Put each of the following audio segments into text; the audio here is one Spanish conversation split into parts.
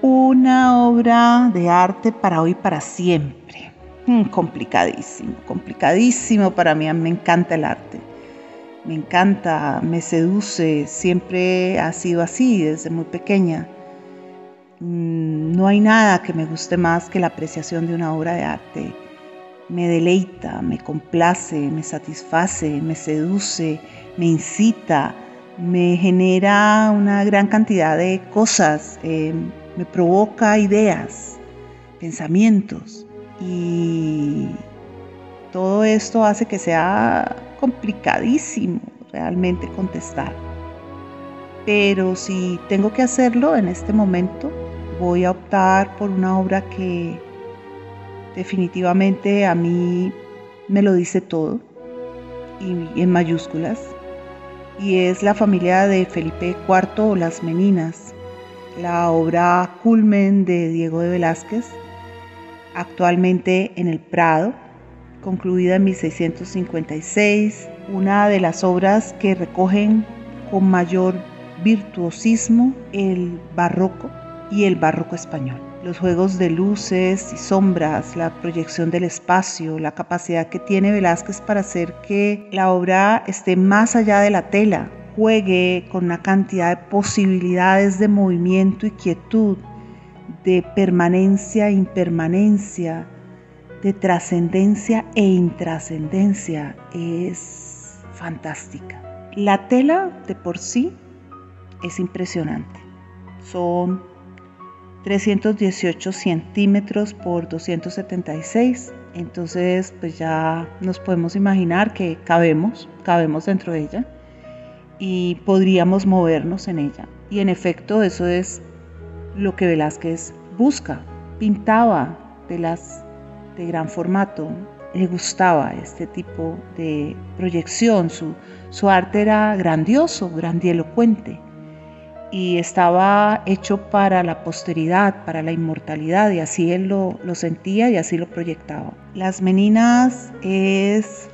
Una obra de arte para hoy para siempre. Mm, complicadísimo, complicadísimo para mí. Me encanta el arte. Me encanta, me seduce. Siempre ha sido así desde muy pequeña. Mm, no hay nada que me guste más que la apreciación de una obra de arte. Me deleita, me complace, me satisface, me seduce, me incita, me genera una gran cantidad de cosas. Eh, me provoca ideas, pensamientos y todo esto hace que sea complicadísimo realmente contestar. Pero si tengo que hacerlo en este momento, voy a optar por una obra que definitivamente a mí me lo dice todo y en mayúsculas y es la familia de Felipe IV o las Meninas la obra Culmen de Diego de Velázquez, actualmente en el Prado, concluida en 1656, una de las obras que recogen con mayor virtuosismo el barroco y el barroco español. Los juegos de luces y sombras, la proyección del espacio, la capacidad que tiene Velázquez para hacer que la obra esté más allá de la tela, juegue con una cantidad de posibilidades de movimiento y quietud, de permanencia e impermanencia, de trascendencia e intrascendencia, es fantástica. La tela de por sí es impresionante. Son 318 centímetros por 276. Entonces, pues ya nos podemos imaginar que cabemos, cabemos dentro de ella y podríamos movernos en ella. Y en efecto eso es lo que Velázquez busca. Pintaba telas de gran formato, le gustaba este tipo de proyección, su, su arte era grandioso, grandielocuente y estaba hecho para la posteridad, para la inmortalidad, y así él lo, sentía y así lo proyectaba. Las Meninas es,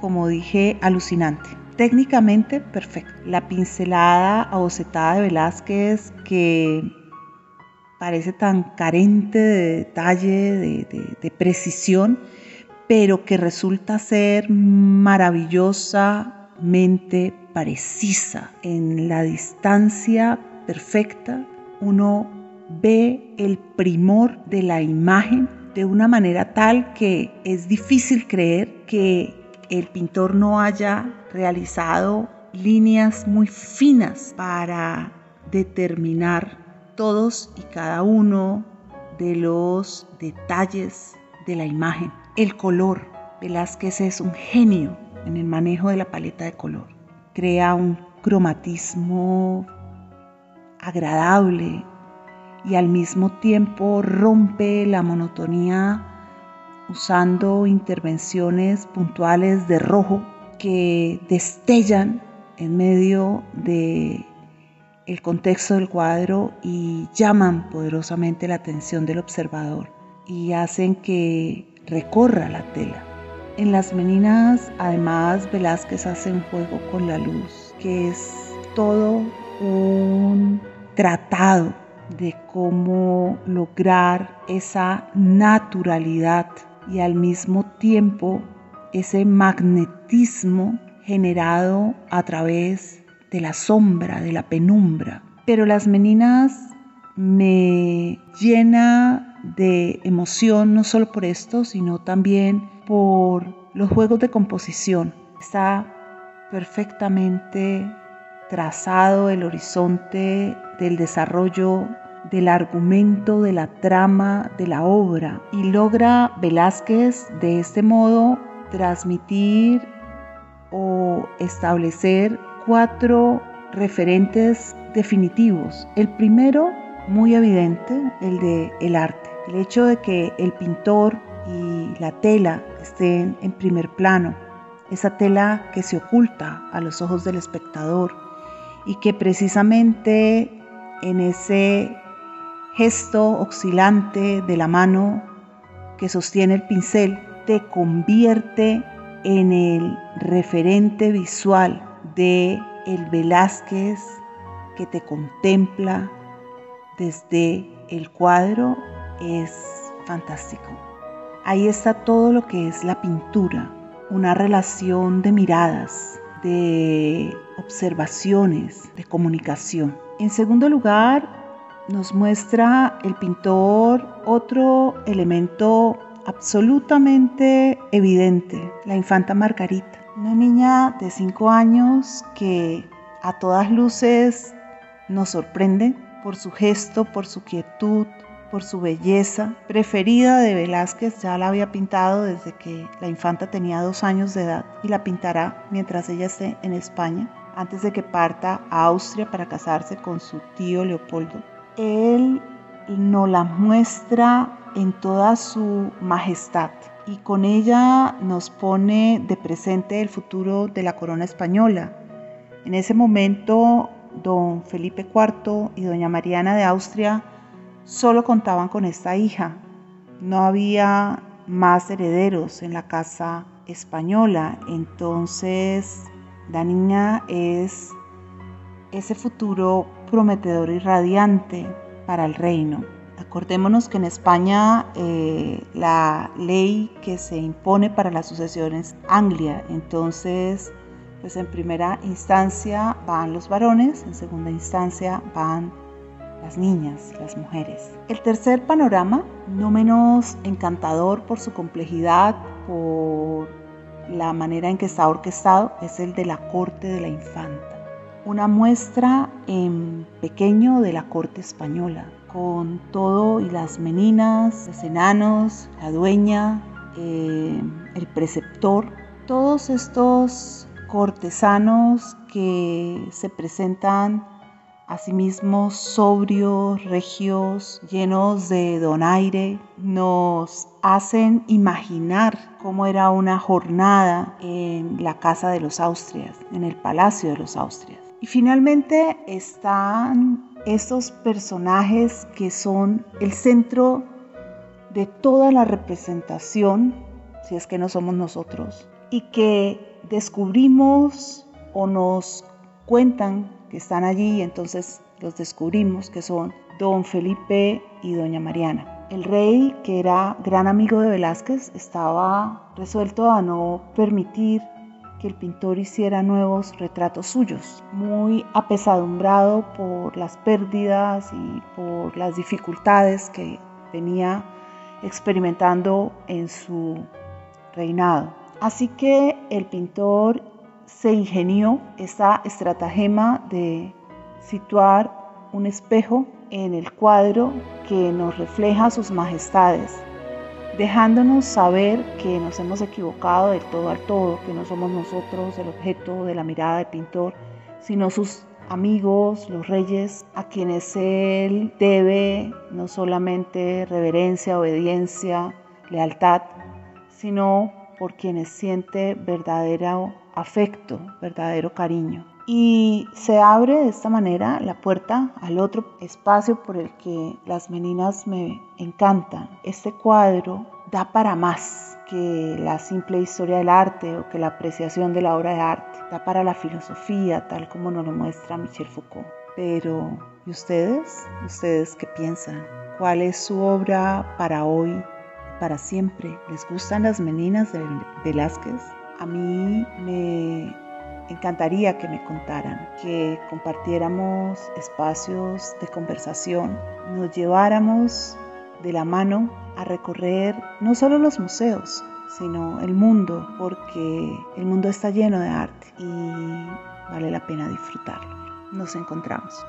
como dije, alucinante técnicamente perfecto. La pincelada abocetada de Velázquez que parece tan carente de detalle, de, precisión, pero que resulta ser maravillosamente precisa. En la distancia perfecta uno ve el primor de la imagen de una manera tal que es difícil creer que el pintor no haya realizado líneas muy finas para determinar todos y cada uno de los detalles de la imagen. El color. Velázquez es un genio en el manejo de la paleta de color. Crea un cromatismo agradable y al mismo tiempo rompe la monotonía usando intervenciones puntuales de rojo que destellan en medio de el contexto del cuadro y llaman poderosamente la atención del observador y hacen que recorra la tela. En las meninas, además, Velázquez hace un juego con la luz, que es todo un tratado de cómo lograr esa naturalidad y al mismo tiempo ese magnetismo generado a través de la sombra, de la penumbra. Pero las meninas me llena de emoción no solo por esto, sino también por los juegos de composición. Está perfectamente trazado el horizonte del desarrollo del argumento, de la trama, de la obra. Y logra Velázquez de este modo transmitir o establecer cuatro referentes definitivos. El primero, muy evidente, el de el arte. El hecho de que el pintor y la tela estén en primer plano, esa tela que se oculta a los ojos del espectador y que precisamente en ese gesto oscilante de la mano que sostiene el pincel te convierte en el referente visual de el Velázquez que te contempla desde el cuadro es fantástico. Ahí está todo lo que es la pintura, una relación de miradas, de observaciones, de comunicación. En segundo lugar, nos muestra el pintor otro elemento absolutamente evidente, la infanta Margarita, una niña de 5 años que a todas luces nos sorprende por su gesto, por su quietud, por su belleza, preferida de Velázquez, ya la había pintado desde que la infanta tenía dos años de edad y la pintará mientras ella esté en España, antes de que parta a Austria para casarse con su tío Leopoldo. Él nos la muestra en toda su majestad y con ella nos pone de presente el futuro de la corona española. En ese momento, don Felipe IV y doña Mariana de Austria solo contaban con esta hija. No había más herederos en la casa española. Entonces, la niña es ese futuro prometedor y radiante para el reino. Acordémonos que en España eh, la ley que se impone para la sucesión es Anglia, entonces pues en primera instancia van los varones, en segunda instancia van las niñas, las mujeres. El tercer panorama, no menos encantador por su complejidad, por la manera en que está orquestado, es el de la corte de la infanta. Una muestra en pequeño de la corte española, con todo y las meninas, los enanos, la dueña, eh, el preceptor, todos estos cortesanos que se presentan asimismo sobrios, regios, llenos de donaire, nos hacen imaginar cómo era una jornada en la casa de los Austrias, en el palacio de los Austrias. Y finalmente están estos personajes que son el centro de toda la representación, si es que no somos nosotros, y que descubrimos o nos cuentan que están allí y entonces los descubrimos que son don Felipe y doña Mariana. El rey, que era gran amigo de Velázquez, estaba resuelto a no permitir que el pintor hiciera nuevos retratos suyos, muy apesadumbrado por las pérdidas y por las dificultades que venía experimentando en su reinado. Así que el pintor se ingenió esta estratagema de situar un espejo en el cuadro que nos refleja sus majestades dejándonos saber que nos hemos equivocado del todo al todo, que no somos nosotros el objeto de la mirada del pintor, sino sus amigos, los reyes, a quienes él debe no solamente reverencia, obediencia, lealtad, sino por quienes siente verdadero afecto, verdadero cariño. Y se abre de esta manera la puerta al otro espacio por el que las meninas me encantan. Este cuadro da para más que la simple historia del arte o que la apreciación de la obra de arte. Da para la filosofía, tal como nos lo muestra Michel Foucault. Pero, ¿y ustedes? ¿Ustedes qué piensan? ¿Cuál es su obra para hoy, para siempre? ¿Les gustan las meninas de Velázquez? A mí me encantaría que me contaran, que compartiéramos espacios de conversación, nos lleváramos de la mano a recorrer no solo los museos, sino el mundo, porque el mundo está lleno de arte y vale la pena disfrutarlo. Nos encontramos.